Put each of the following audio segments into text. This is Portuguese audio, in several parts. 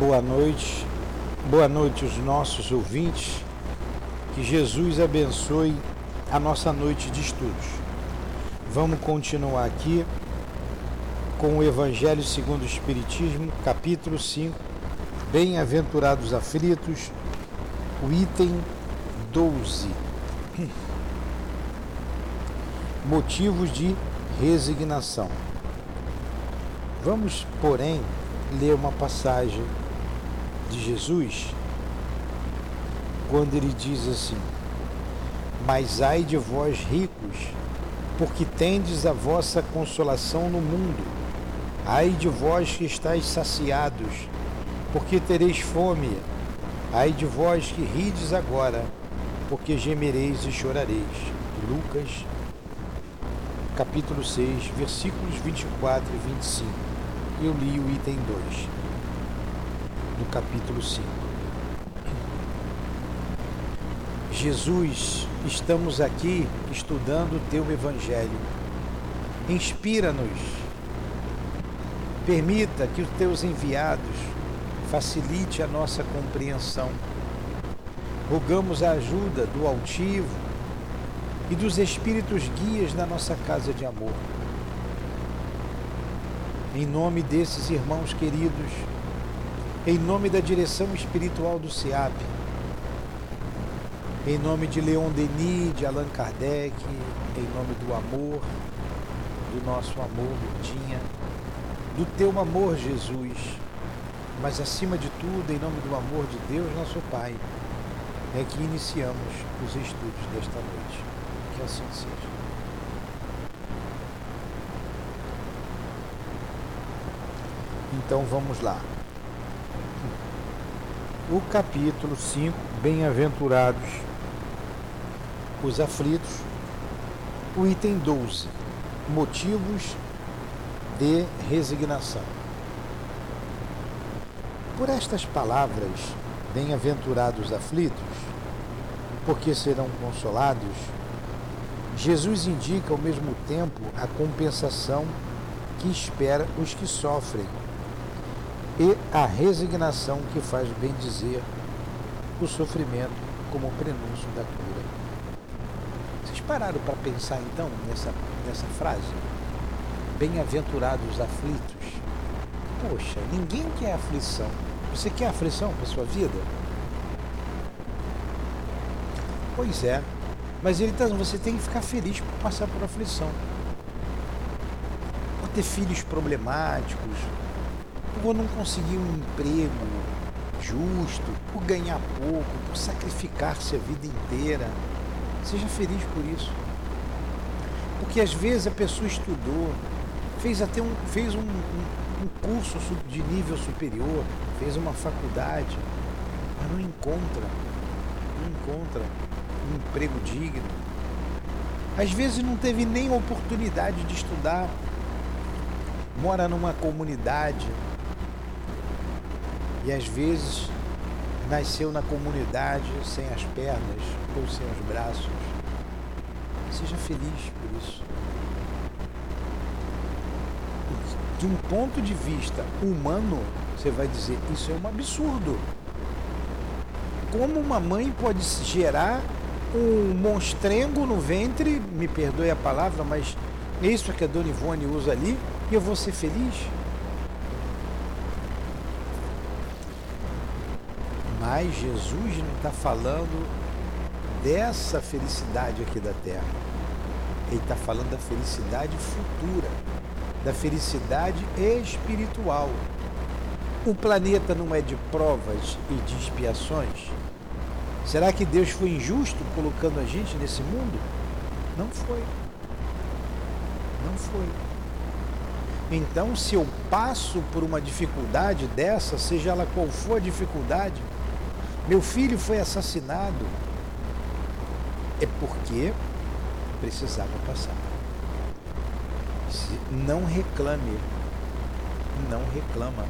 Boa noite, boa noite aos nossos ouvintes. Que Jesus abençoe a nossa noite de estudos. Vamos continuar aqui com o Evangelho segundo o Espiritismo, capítulo 5, Bem-aventurados aflitos, o item 12. Motivos de resignação. Vamos, porém, ler uma passagem de Jesus quando ele diz assim: Mas ai de vós ricos, porque tendes a vossa consolação no mundo. Ai de vós que estáis saciados, porque tereis fome. Ai de vós que rides agora, porque gemereis e chorareis. Lucas, capítulo 6, versículos 24 e 25. Eu li o item 2 do capítulo 5. Jesus, estamos aqui estudando o teu evangelho. Inspira-nos. Permita que os teus enviados facilite a nossa compreensão. Rogamos a ajuda do altivo e dos espíritos guias na nossa casa de amor. Em nome desses irmãos queridos, em nome da direção espiritual do SEAP, em nome de Leon Denis, de Allan Kardec, em nome do amor, do nosso amor, Lurdinha, do teu amor, Jesus, mas acima de tudo, em nome do amor de Deus, nosso Pai, é que iniciamos os estudos desta noite. Que assim seja. Então vamos lá o capítulo 5, Bem-aventurados os aflitos, o item 12, motivos de resignação. Por estas palavras, bem-aventurados aflitos, porque serão consolados, Jesus indica ao mesmo tempo a compensação que espera os que sofrem e a resignação que faz bem dizer o sofrimento como prenúncio da cura. Vocês pararam para pensar então nessa, nessa frase? Bem-aventurados os aflitos. Poxa, ninguém quer aflição. Você quer aflição para sua vida? Pois é. Mas ele está você tem que ficar feliz por passar por aflição. Por ter filhos problemáticos, por não conseguir um emprego justo, por ganhar pouco, por sacrificar-se a vida inteira. Seja feliz por isso. Porque às vezes a pessoa estudou, fez até um, fez um, um, um curso de nível superior, fez uma faculdade, mas não encontra, não encontra um emprego digno. Às vezes não teve nem oportunidade de estudar, mora numa comunidade e às vezes nasceu na comunidade sem as pernas ou sem os braços. Seja feliz por isso. De um ponto de vista humano, você vai dizer: isso é um absurdo. Como uma mãe pode gerar um monstrengo no ventre, me perdoe a palavra, mas isso é que a Dona Ivone usa ali, e eu vou ser feliz? Mas Jesus não está falando dessa felicidade aqui da terra. Ele está falando da felicidade futura, da felicidade espiritual. O planeta não é de provas e de expiações? Será que Deus foi injusto colocando a gente nesse mundo? Não foi. Não foi. Então, se eu passo por uma dificuldade dessa, seja ela qual for a dificuldade, meu filho foi assassinado. É porque precisava passar. Não reclame. Não reclama.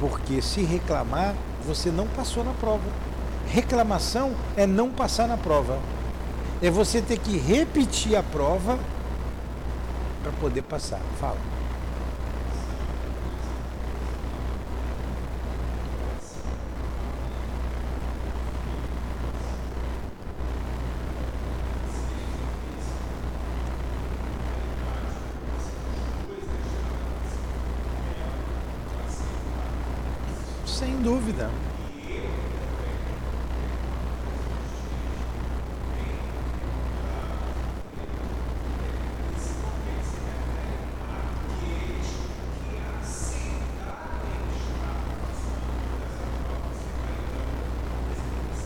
Porque se reclamar, você não passou na prova. Reclamação é não passar na prova. É você ter que repetir a prova para poder passar. Fala. Sem dúvida.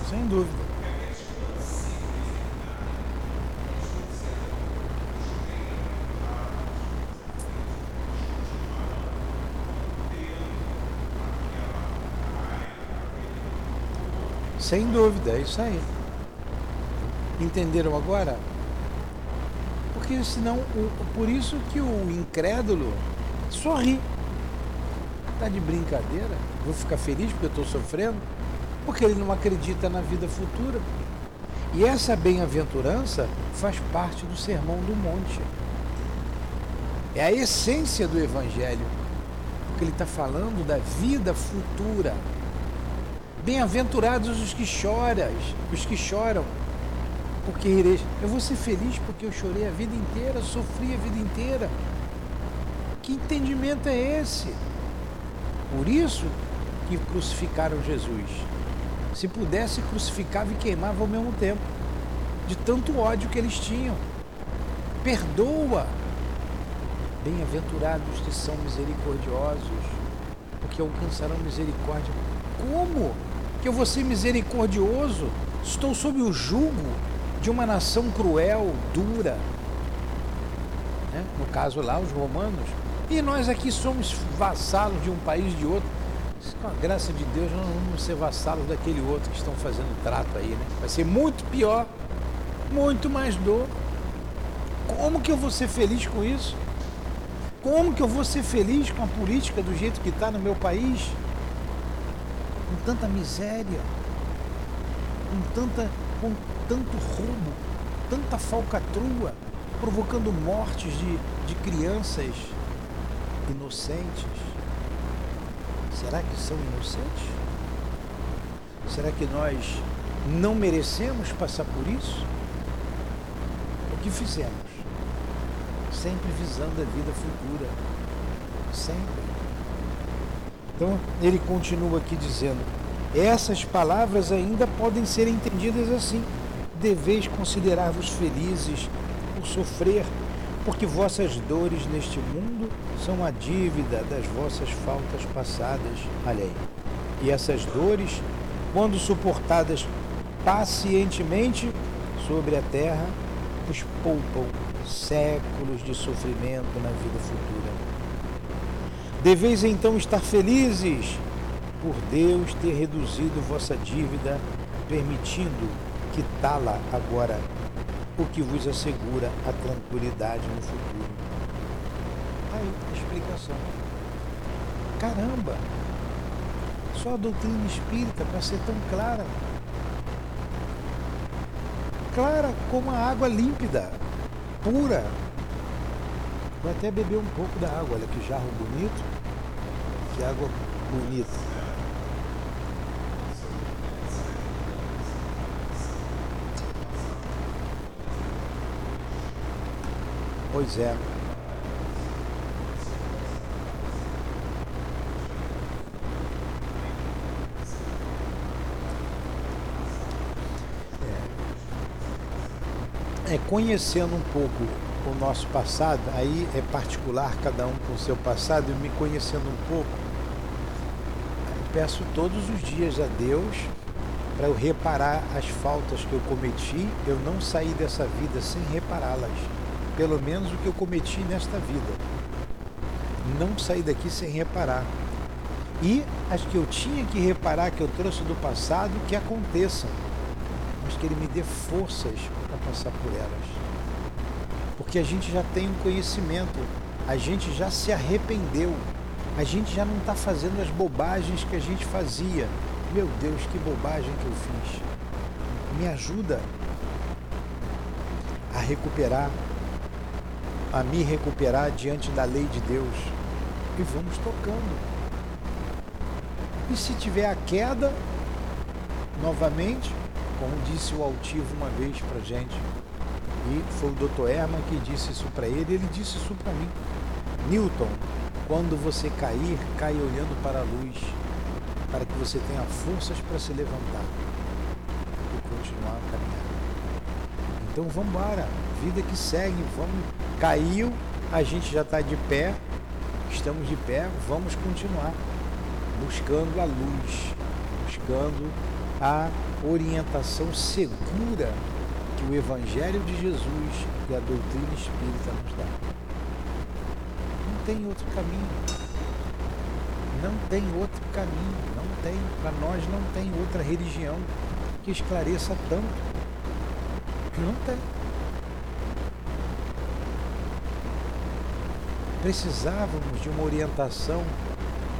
Sem dúvida. Sem dúvida, é isso aí. Entenderam agora? Porque senão, o, por isso que o incrédulo sorri. Tá de brincadeira? Vou ficar feliz porque eu estou sofrendo? Porque ele não acredita na vida futura. E essa bem-aventurança faz parte do sermão do monte. É a essência do Evangelho. Porque ele está falando da vida futura. Bem-aventurados os que choram, os que choram, porque ireis. Eu vou ser feliz porque eu chorei a vida inteira, sofri a vida inteira. Que entendimento é esse? Por isso que crucificaram Jesus. Se pudesse, crucificava e queimava ao mesmo tempo, de tanto ódio que eles tinham. Perdoa. Bem-aventurados que são misericordiosos, porque alcançarão misericórdia. Como? Que eu vou ser misericordioso, estou sob o jugo de uma nação cruel, dura. Né? No caso lá, os romanos. E nós aqui somos vassalos de um país de outro. Com a graça de Deus, nós não vamos ser vassalos daquele outro que estão fazendo trato aí, né? Vai ser muito pior, muito mais dor. Como que eu vou ser feliz com isso? Como que eu vou ser feliz com a política do jeito que está no meu país? Tanta miséria, com, tanta, com tanto roubo, tanta falcatrua, provocando mortes de, de crianças inocentes. Será que são inocentes? Será que nós não merecemos passar por isso? O que fizemos? Sempre visando a vida futura. Sempre. Então, ele continua aqui dizendo: essas palavras ainda podem ser entendidas assim: deveis considerar-vos felizes por sofrer, porque vossas dores neste mundo são a dívida das vossas faltas passadas. Olha aí. E essas dores, quando suportadas pacientemente sobre a terra, os poupam séculos de sofrimento na vida futura. Deveis então estar felizes por Deus ter reduzido vossa dívida, permitindo quitá-la agora, o que vos assegura a tranquilidade no futuro. Aí, explicação. Caramba! Só a doutrina espírita para ser tão clara. Clara como a água límpida, pura. Vou até beber um pouco da água, olha que jarro bonito, que água bonita. Pois é. é. É, conhecendo um pouco o nosso passado, aí é particular, cada um com o seu passado, e me conhecendo um pouco, peço todos os dias a Deus para eu reparar as faltas que eu cometi, eu não sair dessa vida sem repará-las pelo menos o que eu cometi nesta vida. Não sair daqui sem reparar. E as que eu tinha que reparar, que eu trouxe do passado, que aconteçam. Mas que Ele me dê forças para passar por elas. Porque a gente já tem um conhecimento, a gente já se arrependeu, a gente já não está fazendo as bobagens que a gente fazia. Meu Deus, que bobagem que eu fiz. Me ajuda a recuperar a me recuperar diante da lei de Deus. E vamos tocando. E se tiver a queda, novamente, como disse o altivo uma vez para gente, e foi o Dr. Herman que disse isso para ele, ele disse isso para mim. Newton, quando você cair, cai olhando para a luz. para que você tenha forças para se levantar e continuar a caminhar. Então vamos embora, vida que segue, vamos. Caiu, a gente já está de pé, estamos de pé, vamos continuar buscando a luz, buscando a orientação segura que o Evangelho de Jesus e a doutrina espírita nos dá. Não tem outro caminho. Não tem outro caminho. Não tem. Para nós não tem outra religião que esclareça tanto. Não tem. Precisávamos de uma orientação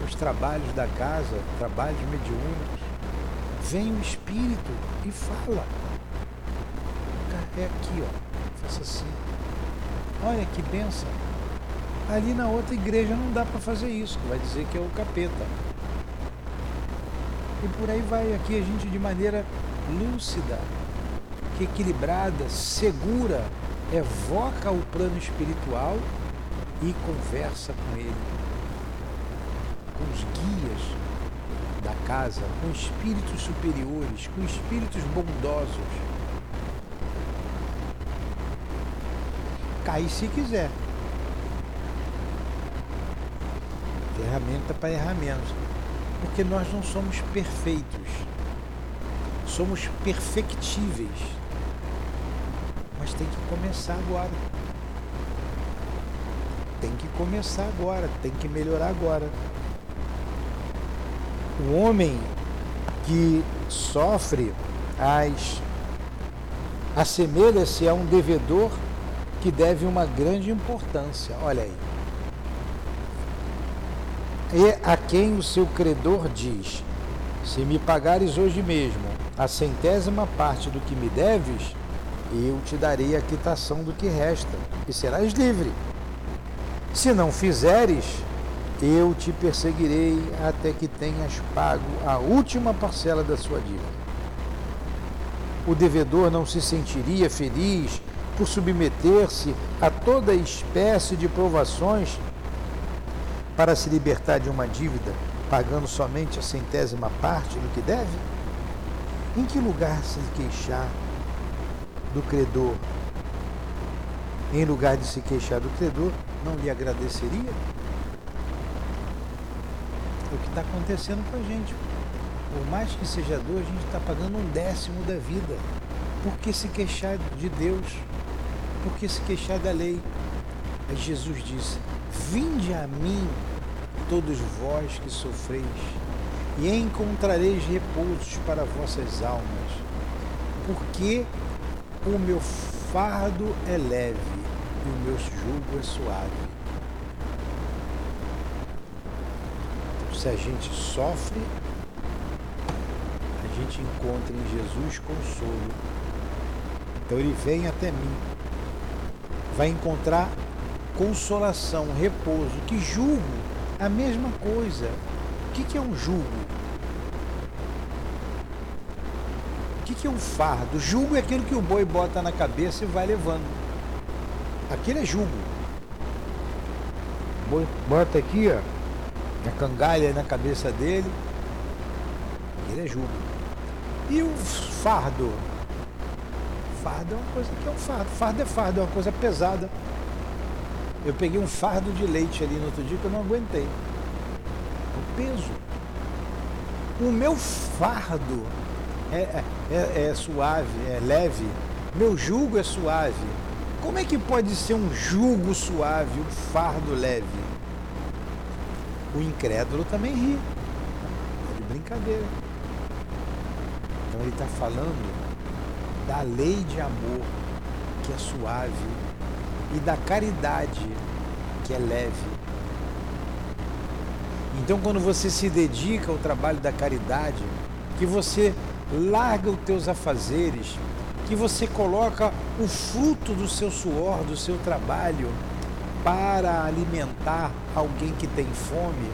nos trabalhos da casa, trabalhos mediúnicos. Vem o Espírito e fala. É aqui, ó. Faça assim. Olha que benção. Ali na outra igreja não dá para fazer isso, vai dizer que é o capeta. E por aí vai aqui a gente de maneira lúcida, equilibrada, segura, evoca o plano espiritual e conversa com ele, com os guias da casa, com espíritos superiores, com espíritos bondosos. Cai se quiser. Ferramenta para errar menos. Porque nós não somos perfeitos. Somos perfectíveis. Mas tem que começar agora. Tem que começar agora, tem que melhorar agora. O homem que sofre as assemelha-se a um devedor que deve uma grande importância. Olha aí. E a quem o seu credor diz: Se me pagares hoje mesmo a centésima parte do que me deves, eu te darei a quitação do que resta, e serás livre. Se não fizeres, eu te perseguirei até que tenhas pago a última parcela da sua dívida. O devedor não se sentiria feliz por submeter-se a toda espécie de provações para se libertar de uma dívida, pagando somente a centésima parte do que deve? Em que lugar se queixar do credor? Em lugar de se queixar do credor, não lhe agradeceria? É o que está acontecendo com a gente. Por mais que seja dor, a gente está pagando um décimo da vida. Por que se queixar de Deus? Por que se queixar da lei? Aí Jesus disse: Vinde a mim, todos vós que sofreis, e encontrareis repousos para vossas almas, porque o meu fardo é leve e o meu jugo é suave. Se a gente sofre, a gente encontra em Jesus consolo. Então ele vem até mim, vai encontrar consolação, repouso, que julgo a mesma coisa. O que, é um julgo? O que, é um fardo? Julgo é aquilo que o boi bota na cabeça e vai levando. Aquilo é julgo. O boi bota aqui, ó, a cangalha na cabeça dele. Aquilo é julgo. E o fardo? Fardo é uma coisa que é um fardo. Fardo é fardo, é uma coisa pesada. Eu peguei um fardo de leite ali no outro dia que eu não aguentei. O peso. O meu fardo é, é, é, é suave, é leve. Meu jugo é suave. Como é que pode ser um jugo suave, um fardo leve? O incrédulo também ri. É de brincadeira. Então ele está falando da lei de amor que é suave e da caridade, que é leve. Então, quando você se dedica ao trabalho da caridade, que você larga os teus afazeres, que você coloca o fruto do seu suor, do seu trabalho, para alimentar alguém que tem fome,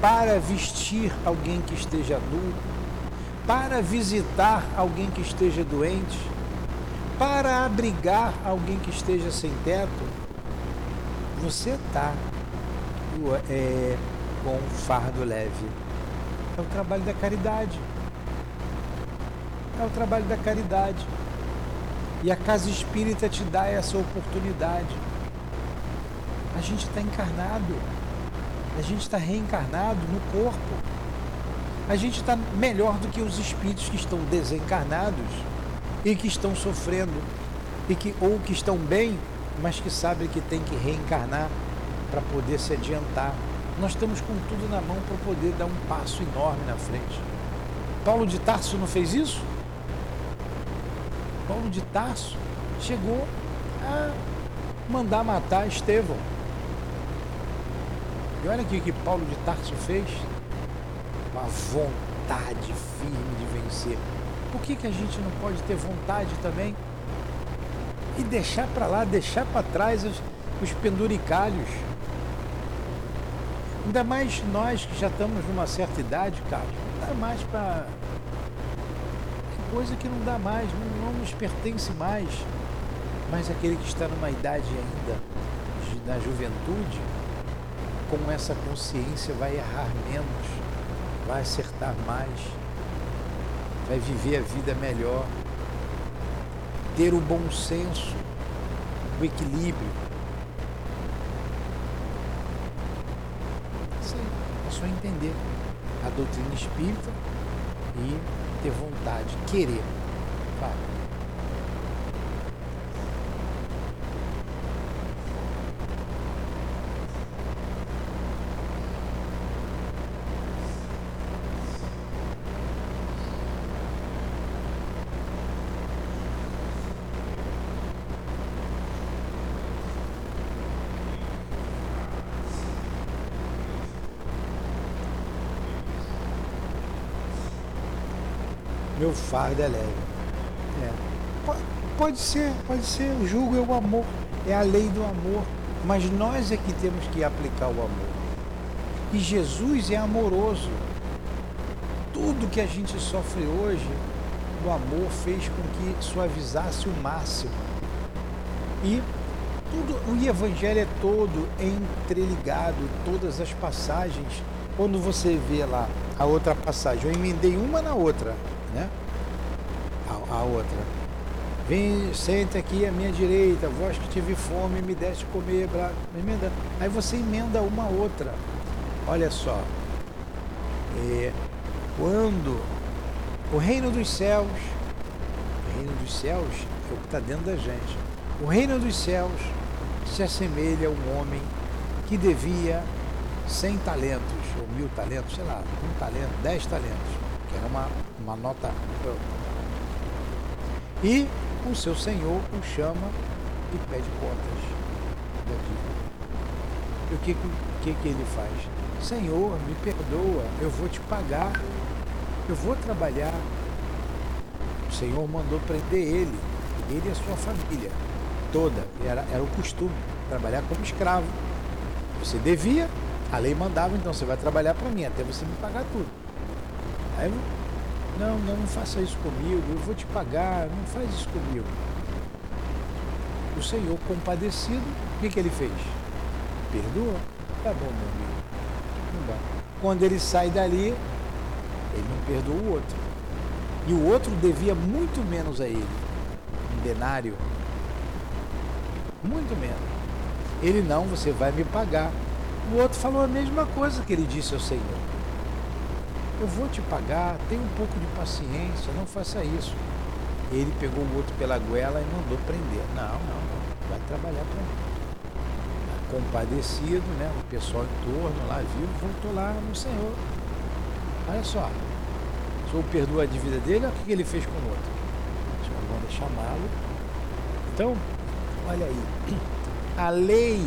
para vestir alguém que esteja nu, para visitar alguém que esteja doente, para abrigar alguém que esteja sem teto, você está é, com um fardo leve. É o trabalho da caridade. É o trabalho da caridade. E a casa espírita te dá essa oportunidade. A gente está encarnado. A gente está reencarnado no corpo. A gente está melhor do que os espíritos que estão desencarnados e que estão sofrendo e que ou que estão bem, mas que sabem que tem que reencarnar para poder se adiantar. Nós estamos com tudo na mão para poder dar um passo enorme na frente. Paulo de Tarso não fez isso? Paulo de Tarso chegou a mandar matar Estevão. E olha o que Paulo de Tarso fez. Uma vontade firme de vencer. Por que, que a gente não pode ter vontade também? E deixar para lá, deixar para trás os, os penduricalhos. Ainda mais nós que já estamos numa certa idade, cara. Não dá mais para. É coisa que não dá mais, não, não nos pertence mais. Mas aquele que está numa idade ainda, na juventude, com essa consciência vai errar menos, vai acertar mais, vai viver a vida melhor, ter o bom senso, o equilíbrio. Isso aí, é só entender a doutrina espírita e ter vontade, querer. Fala. meu fardo é leve. É. Pode, pode ser, pode ser. O jugo é o amor, é a lei do amor. Mas nós é que temos que aplicar o amor. E Jesus é amoroso. Tudo que a gente sofre hoje, o amor fez com que suavizasse o máximo. E tudo, o Evangelho é todo entreligado, todas as passagens. Quando você vê lá a outra passagem, eu emendei uma na outra né? A, outra. Vem, senta aqui à minha direita, vós que tive fome, me deste comer, blá, emenda. Aí você emenda uma outra. Olha só. É, quando o reino dos céus, o reino dos céus é o que está dentro da gente. O reino dos céus se assemelha a um homem que devia cem talentos, ou mil talentos, sei lá, um talento, dez talentos que era uma, uma nota. E o seu senhor o chama e pede contas da dívida. E o que, que, que ele faz? Senhor, me perdoa, eu vou te pagar, eu vou trabalhar. O Senhor mandou prender ele, ele e a sua família toda. Era, era o costume, trabalhar como escravo. Você devia, a lei mandava, então você vai trabalhar para mim, até você me pagar tudo. Aí, não, não, não faça isso comigo, eu vou te pagar, não faz isso comigo. O Senhor, compadecido, o que, que ele fez? Perdoa. Tá bom, meu amigo. Não dá. Quando ele sai dali, ele não perdoa o outro. E o outro devia muito menos a ele. Um denário. Muito menos. Ele não, você vai me pagar. O outro falou a mesma coisa que ele disse ao Senhor eu vou te pagar, tenha um pouco de paciência, não faça isso. Ele pegou o outro pela goela e mandou prender. Não, não, não, vai trabalhar para mim. Compadecido, né? O pessoal em torno lá viu, voltou lá no Senhor. Olha só, o Senhor perdoa a dívida dele, olha o que ele fez com o outro. O Senhor manda chamá-lo. Então, olha aí, a lei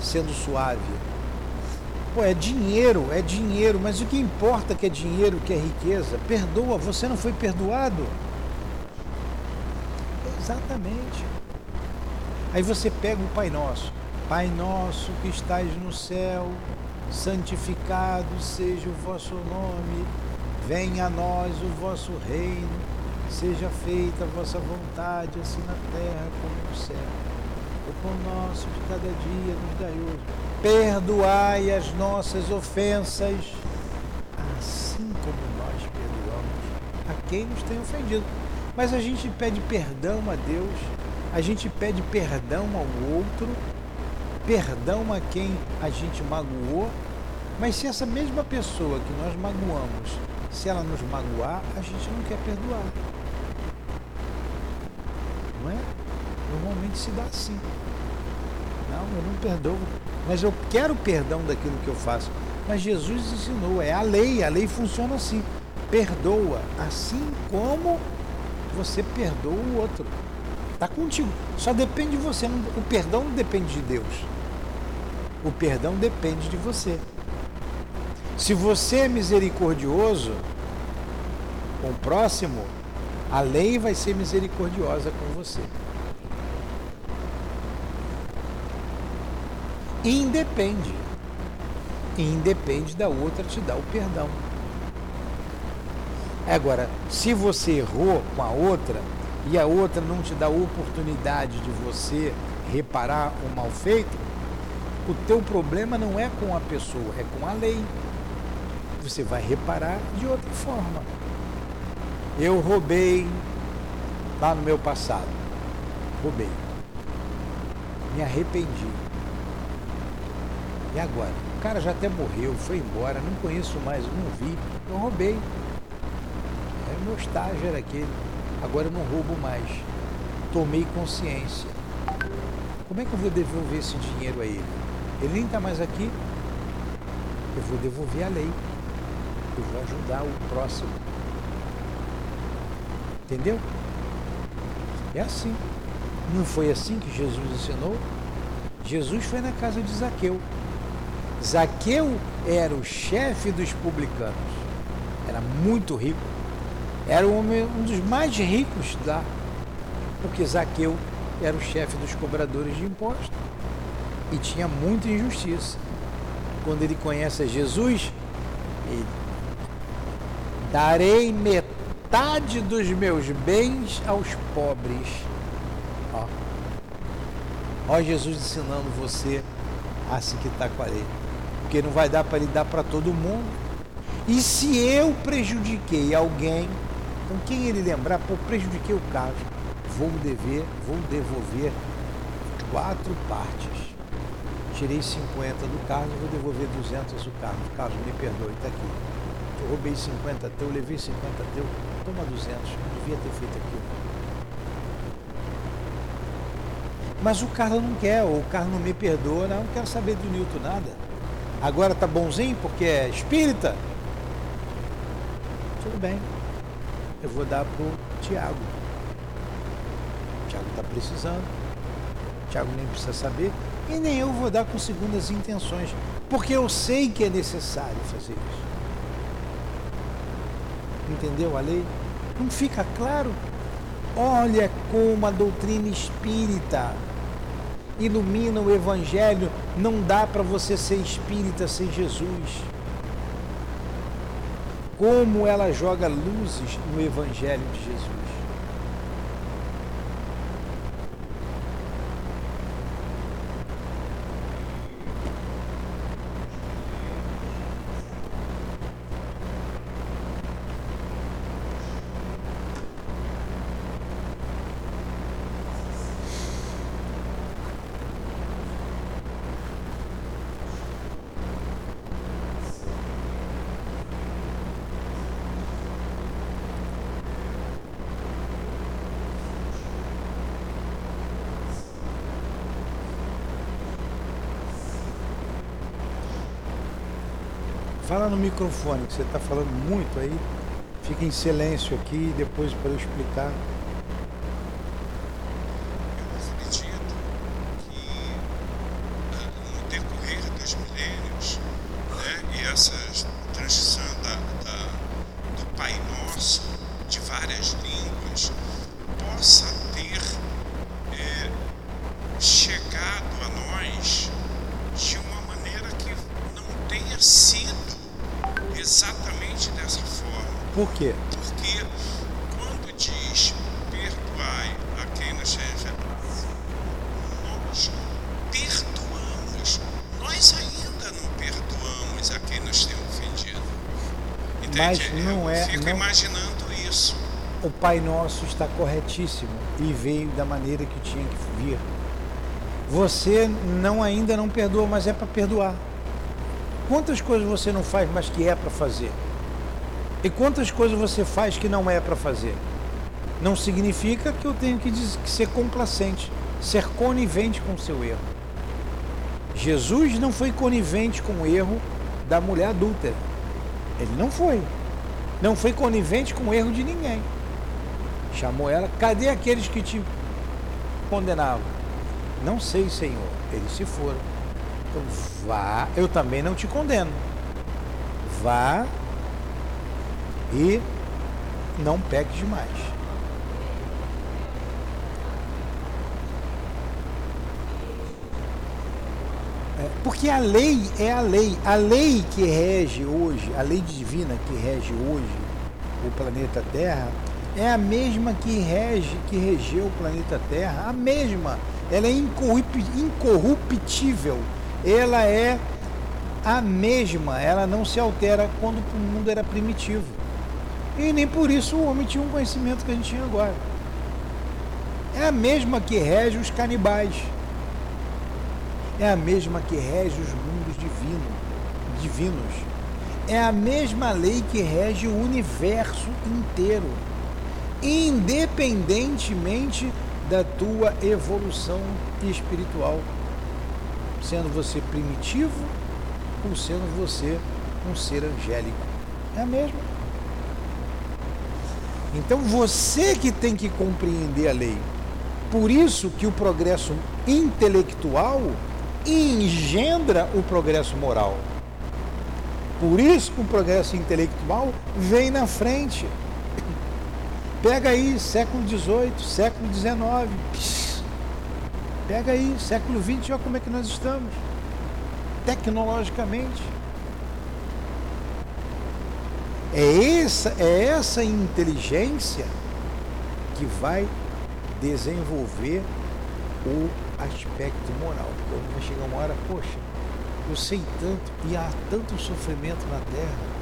sendo suave, Pô, é dinheiro, é dinheiro, mas o que importa que é dinheiro, que é riqueza? Perdoa, você não foi perdoado? Exatamente. Aí você pega o Pai Nosso. Pai nosso que estais no céu, santificado seja o vosso nome, venha a nós o vosso reino, seja feita a vossa vontade, assim na terra como no céu. Pão nosso de cada dia nos dai hoje perdoai as nossas ofensas, assim como nós perdoamos a quem nos tem ofendido. Mas a gente pede perdão a Deus, a gente pede perdão ao outro, perdão a quem a gente magoou, mas se essa mesma pessoa que nós magoamos, se ela nos magoar, a gente não quer perdoar. Não é? Normalmente se dá assim. Eu não perdoo, mas eu quero perdão daquilo que eu faço. Mas Jesus ensinou, é a lei, a lei funciona assim. Perdoa, assim como você perdoa o outro. Está contigo. Só depende de você. O perdão não depende de Deus. O perdão depende de você. Se você é misericordioso com o próximo, a lei vai ser misericordiosa com você. Independe. Independe da outra te dar o perdão. Agora, se você errou com a outra e a outra não te dá a oportunidade de você reparar o mal feito, o teu problema não é com a pessoa, é com a lei. Você vai reparar de outra forma. Eu roubei lá no meu passado. Roubei. Me arrependi. E agora? O cara já até morreu, foi embora, não conheço mais, não vi. Eu roubei. Era meu estágio, era aquele. Agora eu não roubo mais. Tomei consciência. Como é que eu vou devolver esse dinheiro a ele? Ele nem está mais aqui. Eu vou devolver a lei. Eu vou ajudar o próximo. Entendeu? É assim. Não foi assim que Jesus ensinou? Jesus foi na casa de Zaqueu. Zaqueu era o chefe dos publicanos. Era muito rico. Era um, dos mais ricos lá. Porque Zaqueu era o chefe dos cobradores de impostos. E tinha muita injustiça. Quando ele conhece Jesus, ele darei metade dos meus bens aos pobres. Ó, Ó Jesus ensinando você a se quitar com a lei porque não vai dar para ele dar para todo mundo. E se eu prejudiquei alguém, com quem ele lembrar, pô, prejudiquei o caso, vou dever, vou devolver quatro partes. Tirei 50 do Carlos, vou devolver 200 do Carlos. Carlos, me perdoe, está aqui. Eu roubei 50 teu, levei 50 teu, toma 200, não devia ter feito aquilo. Mas o Carlos não quer, ou o Carlos não me perdoa, não, não quero saber do Newton nada. Agora tá bonzinho porque é espírita? Tudo bem. Eu vou dar pro Tiago. Tiago está precisando. Tiago nem precisa saber. E nem eu vou dar com segundas intenções. Porque eu sei que é necessário fazer isso. Entendeu a lei? Não fica claro? Olha como a doutrina espírita ilumina o Evangelho, não dá para você ser espírita sem Jesus. Como ela joga luzes no Evangelho de Jesus. Fala no microfone, que você está falando muito aí. Fica em silêncio aqui, depois para eu explicar. Por quê? Porque quando diz perdoai a quem nos é rejeita, nós perdoamos. Nós ainda não perdoamos a quem nos tem ofendido. Entende? Mas não é. Eu. Fico não... imaginando isso. O Pai Nosso está corretíssimo e veio da maneira que tinha que vir. Você não ainda não perdoa, mas é para perdoar. Quantas coisas você não faz, mas que é para fazer? E quantas coisas você faz que não é para fazer? Não significa que eu tenho que, ser complacente, ser conivente com o seu erro. Jesus não foi conivente com o erro da mulher adúltera. Ele não foi. Não foi conivente com o erro de ninguém. Chamou ela, cadê aqueles que te condenavam? Não sei, Senhor. Eles se foram. Então vá, eu também não te condeno. Vá e não peques demais. É, porque a lei é a lei. A lei que rege hoje, a lei divina que rege hoje o planeta Terra, é a mesma que rege, que regeu o planeta Terra, a mesma. Ela é incorruptível. Ela é a mesma, ela não se altera quando o mundo era primitivo. E nem por isso o homem tinha um conhecimento que a gente tinha agora. É a mesma que rege os canibais é a mesma que rege os mundos divino, divinos. É a mesma lei que rege o universo inteiro, independentemente da tua evolução espiritual, sendo você primitivo ou sendo você um ser angélico. É a mesma. Então você que tem que compreender a lei. Por isso que o progresso intelectual engendra o progresso moral. Por isso que o progresso intelectual vem na frente. Pega aí século XVIII, século XIX. Pega aí século XX, olha como é que nós estamos. Tecnologicamente. É essa, é essa inteligência que vai desenvolver o aspecto moral. Porque vai chegar uma hora, poxa, eu sei tanto e há tanto sofrimento na Terra.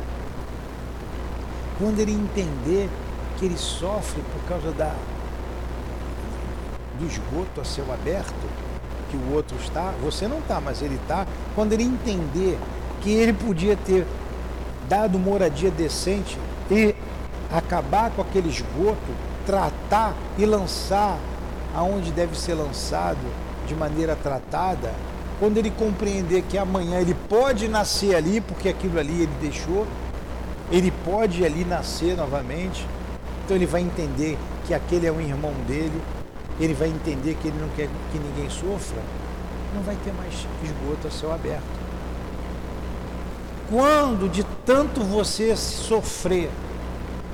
Quando ele entender que ele sofre por causa da, do esgoto a céu aberto, que o outro está, você não está, mas ele está, quando ele entender que ele podia ter dado moradia decente e acabar com aquele esgoto, tratar e lançar aonde deve ser lançado, de maneira tratada, quando ele compreender que amanhã ele pode nascer ali, porque aquilo ali ele deixou, ele pode ali nascer novamente, então ele vai entender que aquele é um irmão dele, ele vai entender que ele não quer que ninguém sofra, não vai ter mais esgoto a céu aberto. Quando de tanto você sofrer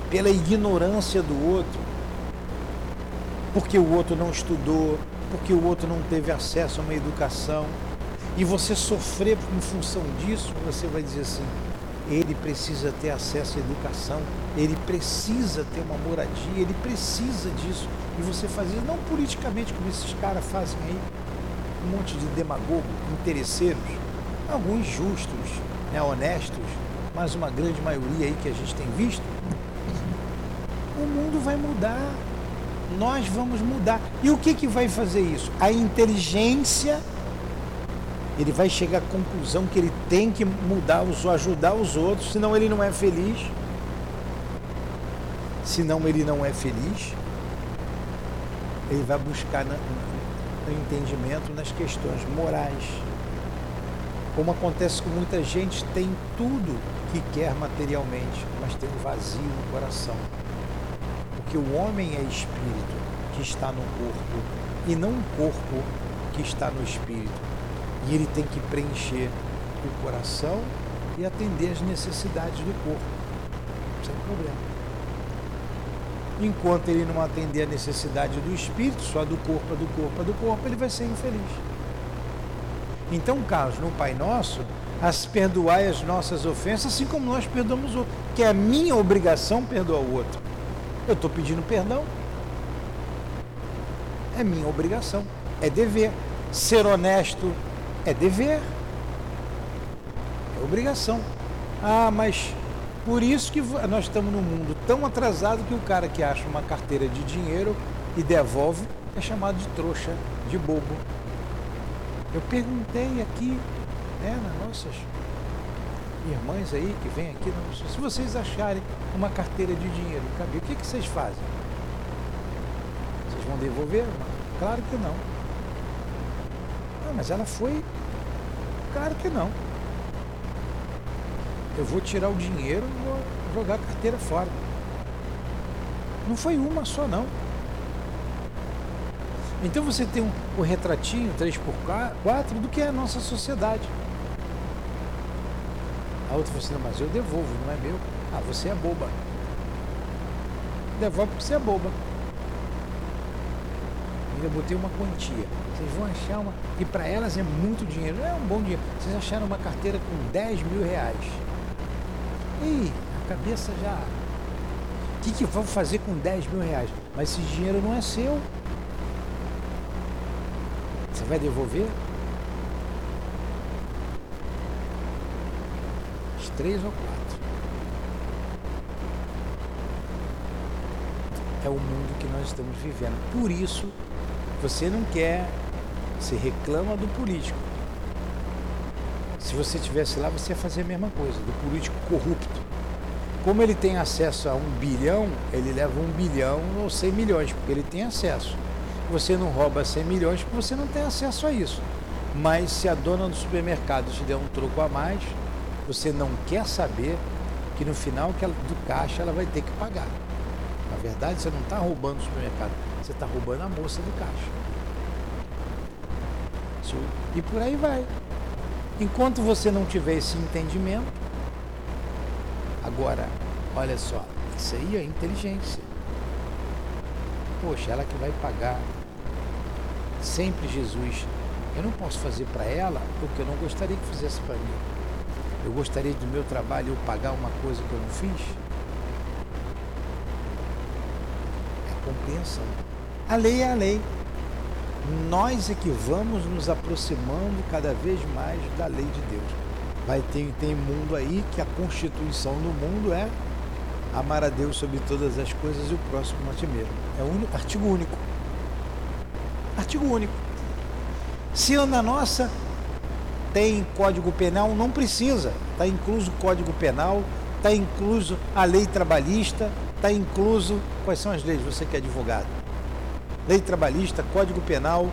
pela ignorância do outro, porque o outro não estudou, porque o outro não teve acesso a uma educação, e você sofrer em função disso, você vai dizer assim: ele precisa ter acesso à educação, ele precisa ter uma moradia, ele precisa disso. E você faz isso não politicamente, como esses caras fazem aí, um monte de demagogo, interesseiros, alguns justos, né, honestos, mas uma grande maioria aí que a gente tem visto. O mundo vai mudar nós vamos mudar. E o que, que vai fazer isso? A inteligência, ele vai chegar à conclusão que ele tem que mudar, ajudar os outros, senão ele não é feliz. Senão ele não é feliz. Ele vai buscar no entendimento nas questões morais. Como acontece com muita gente, tem tudo que quer materialmente, mas tem um vazio no coração. Porque o homem é espírito que está no corpo e não o corpo que está no espírito. E ele tem que preencher o coração e atender às necessidades do corpo. Sem problema. Enquanto ele não atender a necessidade do espírito, só do corpo, do corpo, do corpo, ele vai ser infeliz. Então, caso no Pai Nosso, as perdoai as nossas ofensas, assim como nós perdoamos o outro, que é a minha obrigação perdoar o outro. Eu estou pedindo perdão. É minha obrigação. É dever. Ser honesto é dever. É obrigação. Ah, mas Por isso que nós estamos num mundo tão atrasado que o cara que acha uma carteira de dinheiro e devolve é chamado de trouxa, de bobo. Eu perguntei aqui, né, nas nossas irmãs aí que vêm aqui, se vocês acharem uma carteira de dinheiro, cabelo, o que, que vocês fazem? Vocês vão devolver? Claro que não. Ah, mas ela foi? Claro que não. Eu vou tirar o dinheiro e vou jogar a carteira fora. Não foi uma só não. Então você tem um, o retratinho 3x4 do que é a nossa sociedade. A outra falou assim, não, mas eu devolvo, não é meu. Ah, você é boba. Devolve porque você é boba. Eu botei uma quantia. Vocês vão achar uma. E para elas é muito dinheiro. É um bom dinheiro. Vocês acharam uma carteira com 10 mil reais. E a cabeça já. O que, que vão fazer com 10 mil reais? Mas esse dinheiro não é seu. Vai devolver? Os três ou quatro. É o mundo que nós estamos vivendo. Por isso, você não quer, você reclama do político. Se você estivesse lá, você ia fazer a mesma coisa, do político corrupto. Como ele tem acesso a um bilhão, ele leva um bilhão ou 100 milhões, porque ele tem acesso. Você não rouba 100 milhões porque você não tem acesso a isso. Mas se a dona do supermercado te der um troco a mais, você não quer saber que no final do caixa ela vai ter que pagar. Na verdade, você não está roubando o supermercado, você está roubando a moça do caixa. E por aí vai. Enquanto você não tiver esse entendimento, agora, olha só, isso aí é inteligência. Poxa, ela que vai pagar sempre Jesus. Eu não posso fazer para ela porque eu não gostaria que fizesse para mim. Eu gostaria do meu trabalho eu pagar uma coisa que eu não fiz. É compensa. A lei é a lei nós é que vamos nos aproximando cada vez mais da lei de Deus. Vai ter tem mundo aí que a constituição do mundo é amar a Deus sobre todas as coisas e o próximo a ti mesmo. É um artigo único. Artigo único. Se na nossa tem código penal, não precisa. Está incluso o código penal, está incluso a lei trabalhista, está incluso. Quais são as leis? Você que é advogado lei trabalhista, código penal,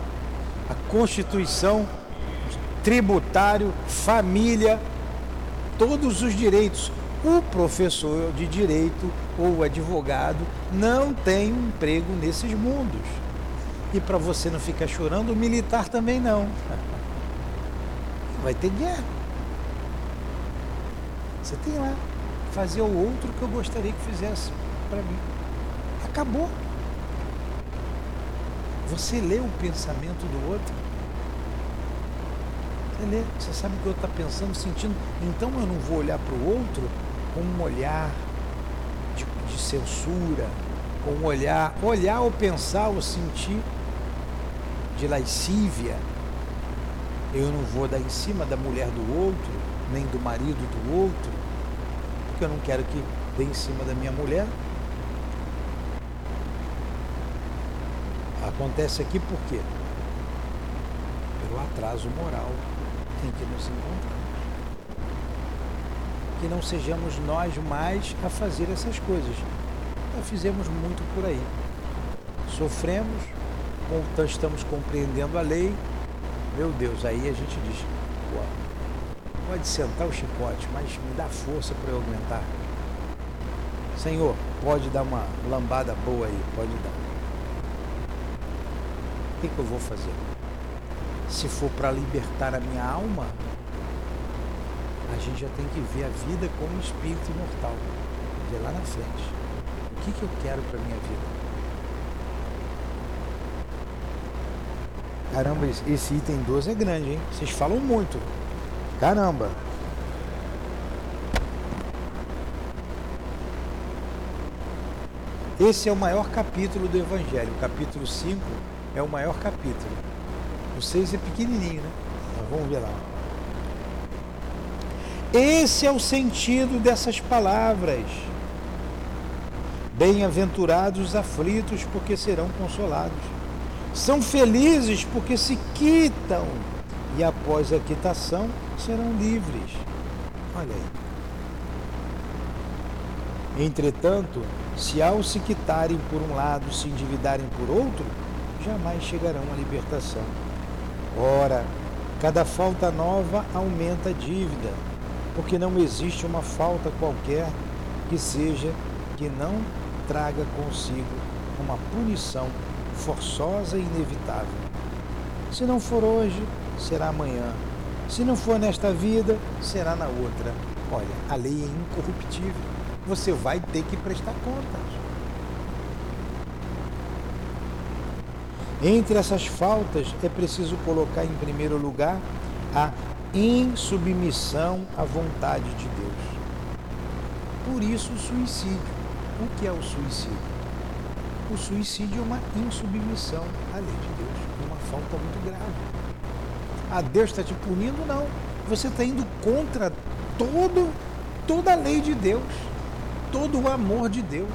a constituição, tributário, família, todos os direitos. O professor de direito ou advogado não tem um emprego nesses mundos. E para você não ficar chorando, o militar também não. Vai ter guerra. Você tem lá fazer o outro que eu gostaria que fizesse para mim. Acabou. Você lê o pensamento do outro. Você lê, você sabe o que o outro está pensando, sentindo. Então eu não vou olhar para o outro com um olhar de, de censura, com um olhar, olhar ou pensar ou sentir de lascívia. Eu não vou dar em cima da mulher do outro, nem do marido do outro, porque eu não quero que dê em cima da minha mulher, Acontece aqui por quê? Pelo atraso moral em que nos encontramos. Que não sejamos nós mais a fazer essas coisas. Já fizemos muito por aí. Sofremos, estamos compreendendo a lei. Meu Deus, aí a gente diz, pô, pode sentar o chicote, mas me dá força para eu aguentar. Senhor, pode dar uma lambada boa aí, pode dar que, que eu vou fazer? Se for para libertar a minha alma, a gente já tem que ver a vida como espírito imortal, ver lá na frente. O que, que eu quero para minha vida? Caramba, esse item 12 é grande, hein? Vocês falam muito. Caramba! Esse é o maior capítulo do Evangelho, capítulo 5 é o maior capítulo. O 6 é pequenininho, né? Mas vamos ver lá. Esse é o sentido dessas palavras. Bem-aventurados os aflitos, porque serão consolados. São felizes porque se quitam e após a quitação serão livres. Olha aí. Entretanto, se ao se quitarem por um lado, se endividarem por outro, jamais chegarão à libertação. Ora, cada falta nova aumenta a dívida, porque não existe uma falta qualquer que seja que não traga consigo uma punição forçosa e inevitável. Se não for hoje, será amanhã. Se não for nesta vida, será na outra. Olha, a lei é incorruptível. Você vai ter que prestar contas. Entre essas faltas, é preciso colocar em primeiro lugar a insubmissão à vontade de Deus. Por isso, o suicídio. O que é o suicídio? O suicídio é uma insubmissão à lei de Deus, uma falta muito grave. Ah, Deus está te punindo? Não. Você está indo contra todo, toda a lei de Deus, todo o amor de Deus.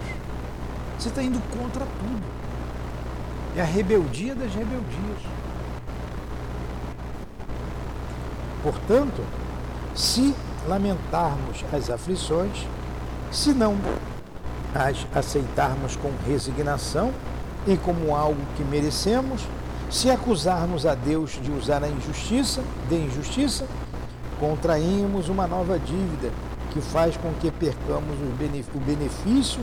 Você está indo contra tudo. É a rebeldia das rebeldias. Portanto, se lamentarmos as aflições, se não as aceitarmos com resignação e como algo que merecemos, se acusarmos a Deus de usar a injustiça, de injustiça, contraímos uma nova dívida que faz com que percamos o benefício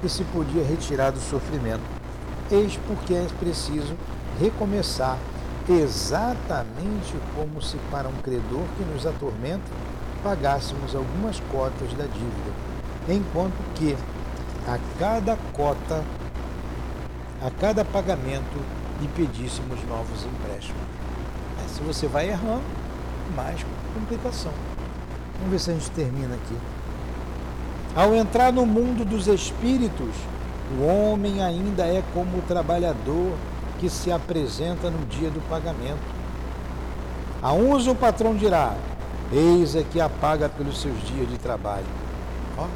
que se podia retirar do sofrimento. Eis porque é preciso recomeçar exatamente como se para um credor que nos atormenta pagássemos algumas cotas da dívida, enquanto que a cada cota, a cada pagamento, e pedíssemos novos empréstimos. É, se você vai errando, mais complicação. Vamos ver se a gente termina aqui. Ao entrar no mundo dos espíritos, o homem ainda é como o trabalhador que se apresenta no dia do pagamento. A uns o patrão dirá: Eis aqui a paga pelos seus dias de trabalho. Ó,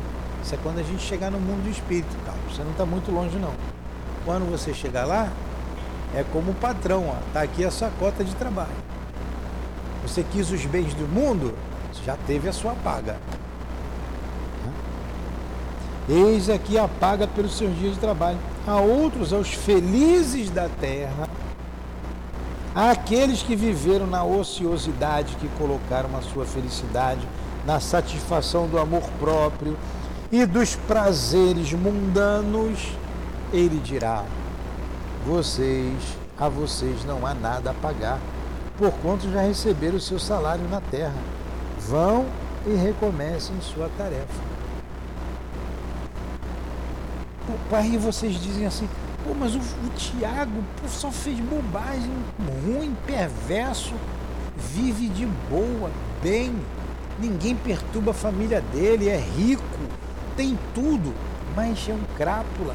isso é quando a gente chegar no mundo do espírito, calma, você não está muito longe não. Quando você chegar lá, é como o patrão, ó, tá aqui a sua cota de trabalho. Você quis os bens do mundo, já teve a sua paga. Eis aqui a paga pelos seus dias de trabalho. A outros, aos felizes da terra, àqueles que viveram na ociosidade, que colocaram a sua felicidade na satisfação do amor próprio e dos prazeres mundanos, ele dirá: vocês, a vocês não há nada a pagar, porquanto já receberam o seu salário na terra. Vão e recomecem sua tarefa. Pai, vocês dizem assim, Pô, mas o, o Tiago só fez bobagem, ruim, perverso, vive de boa, bem, ninguém perturba a família dele, é rico, tem tudo, mas é um crápula.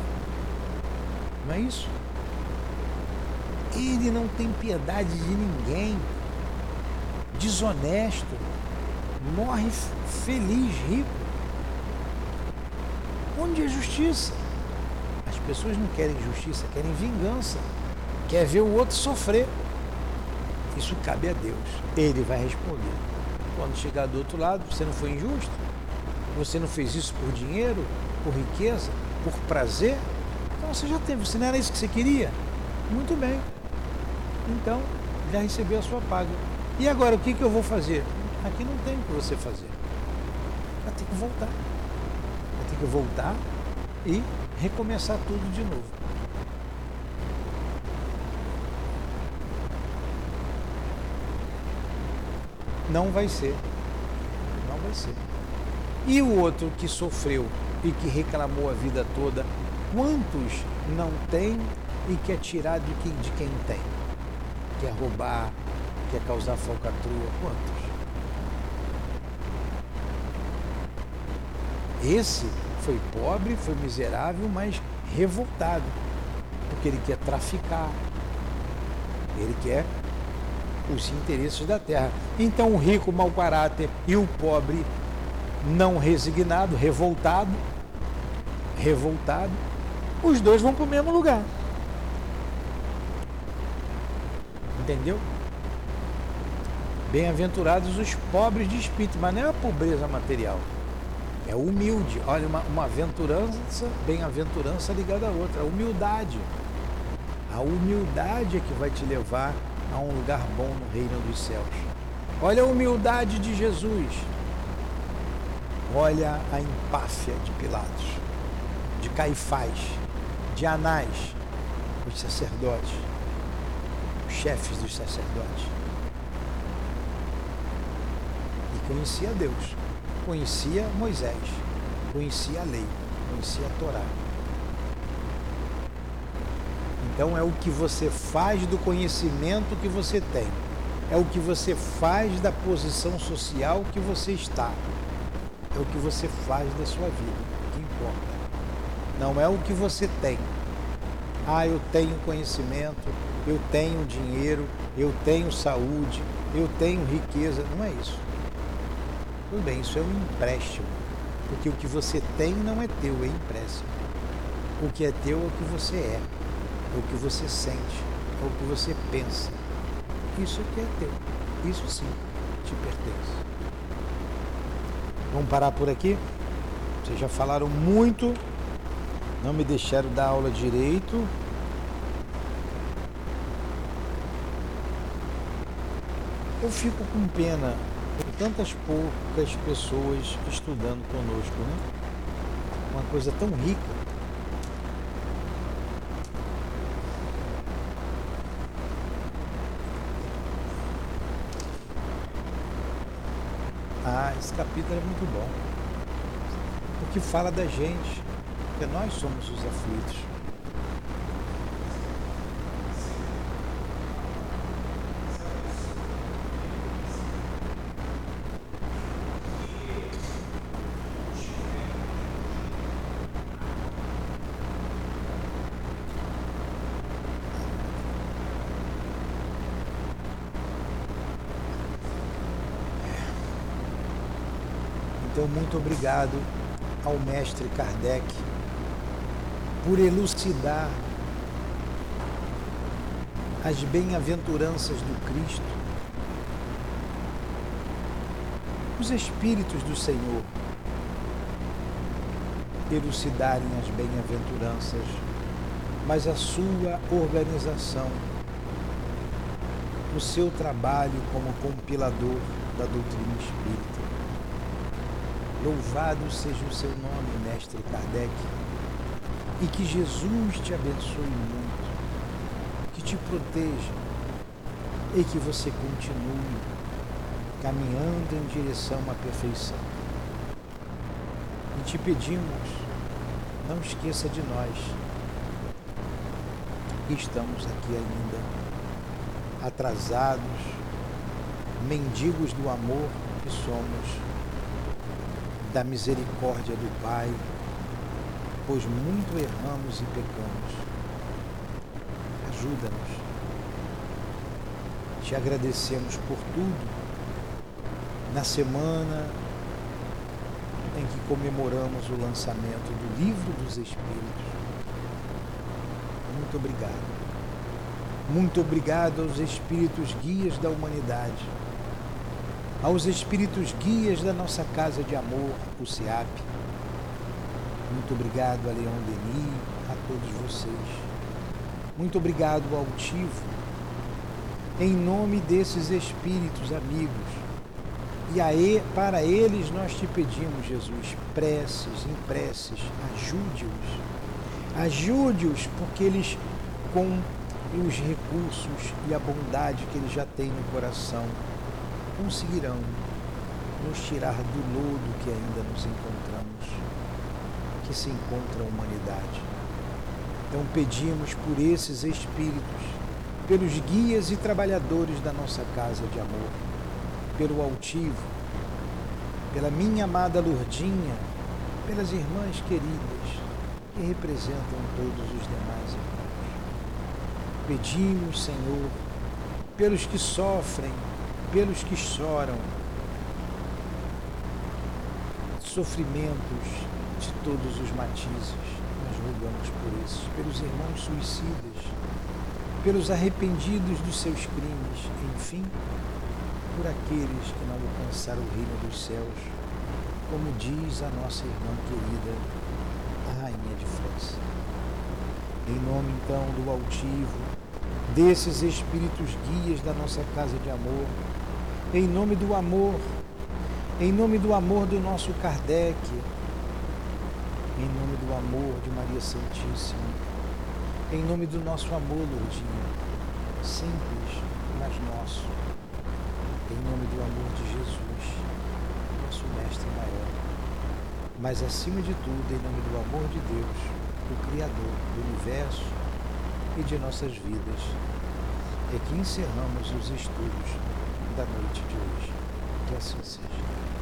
Não é isso? Ele não tem piedade de ninguém. Desonesto. Morre feliz, rico. Onde é justiça? As pessoas não querem justiça, querem vingança. Quer ver o outro sofrer. Isso cabe a Deus. Ele vai responder. Quando chegar do outro lado, você não foi injusto? Você não fez isso por dinheiro, por riqueza, por prazer? Então você já teve. Você não era isso que você queria? Muito bem então já recebeu a sua paga. E agora o que, que eu vou fazer? Aqui não tem o que você fazer. Vai ter que voltar. Vai ter que voltar e recomeçar tudo de novo. Não vai ser. Não vai ser. E o outro que sofreu e que reclamou a vida toda, quantos não tem e quer tirar de quem, de quem tem? quer roubar, quer causar falcatrua. Quantos? Esse foi pobre, foi miserável, mas revoltado, porque ele quer traficar, ele quer os interesses da terra. Então o rico mau caráter e o pobre não resignado, revoltado, revoltado, os dois vão para o mesmo lugar. Entendeu? Bem-aventurados os pobres de espírito, mas não é a pobreza material. É humilde. Olha, uma, uma aventurança, bem-aventurança ligada a outra. A humildade. A humildade é que vai te levar a um lugar bom no reino dos céus. Olha a humildade de Jesus. Olha a empáfia de Pilatos, de Caifás, de Anás, os sacerdotes, os chefes dos sacerdotes. E conhecia Deus, conhecia Moisés, conhecia a lei, conhecia a Torá. Então é o que você faz do conhecimento que você tem. É o que você faz da posição social que você está. É o que você faz da sua vida, que importa. Não é o que você tem. Ah, eu tenho conhecimento, eu tenho dinheiro, eu tenho saúde, eu tenho riqueza. Não é isso. Tudo bem, isso é um empréstimo. Porque o que você tem não é teu, é empréstimo. O que é teu é o que você é, é o que você sente, é o que você pensa. Isso que é teu. Isso sim te pertence. Vamos parar por aqui? Vocês já falaram muito, não me deixaram dar aula direito. Eu fico com pena por tantas poucas pessoas estudando conosco, né? Uma coisa tão rica. Ah, esse capítulo é muito bom. Porque fala da gente, porque nós somos os aflitos. Então, muito obrigado ao mestre Kardec por elucidar as bem-aventuranças do Cristo, os Espíritos do Senhor elucidarem as bem-aventuranças, mas a sua organização, o seu trabalho como compilador da doutrina espírita. Louvado seja o seu nome, mestre Kardec, e que Jesus te abençoe muito, que te proteja e que você continue caminhando em direção à perfeição. E te pedimos, não esqueça de nós, que estamos aqui ainda atrasados, mendigos do amor que somos da misericórdia do Pai, pois muito erramos e pecamos. Ajuda-nos. Te agradecemos por tudo na semana em que comemoramos o lançamento do Livro dos Espíritos. Muito obrigado. Muito obrigado aos Espíritos guias da humanidade aos espíritos guias da nossa casa de amor, o SEAP. Muito obrigado a Leon Denis, a todos vocês. Muito obrigado ao Altivo. Em nome desses espíritos amigos. E aí, para eles nós te pedimos, Jesus, preces, em preces, ajude-os. Ajude-os, porque eles, com os recursos e a bondade que eles já têm no coração, conseguirão nos tirar do lodo que ainda nos encontramos, que se encontra a humanidade. Então pedimos por esses espíritos, pelos guias e trabalhadores da nossa casa de amor, pelo altivo, pela minha amada Lourdinha, pelas irmãs queridas que representam todos os demais irmãos. Pedimos, Senhor, pelos que sofrem, pelos que choram, sofrimentos de todos os matizes, nós rogamos por esses, pelos irmãos suicidas, pelos arrependidos dos seus crimes, enfim, por aqueles que não alcançaram o reino dos céus, como diz a nossa irmã querida, a Rainha de França. Em nome então do altivo, desses espíritos guias da nossa casa de amor, em nome do amor, em nome do amor do nosso Kardec, em nome do amor de Maria Santíssima, em nome do nosso amor, Lourdinha, simples, mas nosso, em nome do amor de Jesus, nosso Mestre maior, mas acima de tudo, em nome do amor de Deus, o Criador do universo e de nossas vidas, é que encerramos os estudos da noite de hoje. Que assim seja.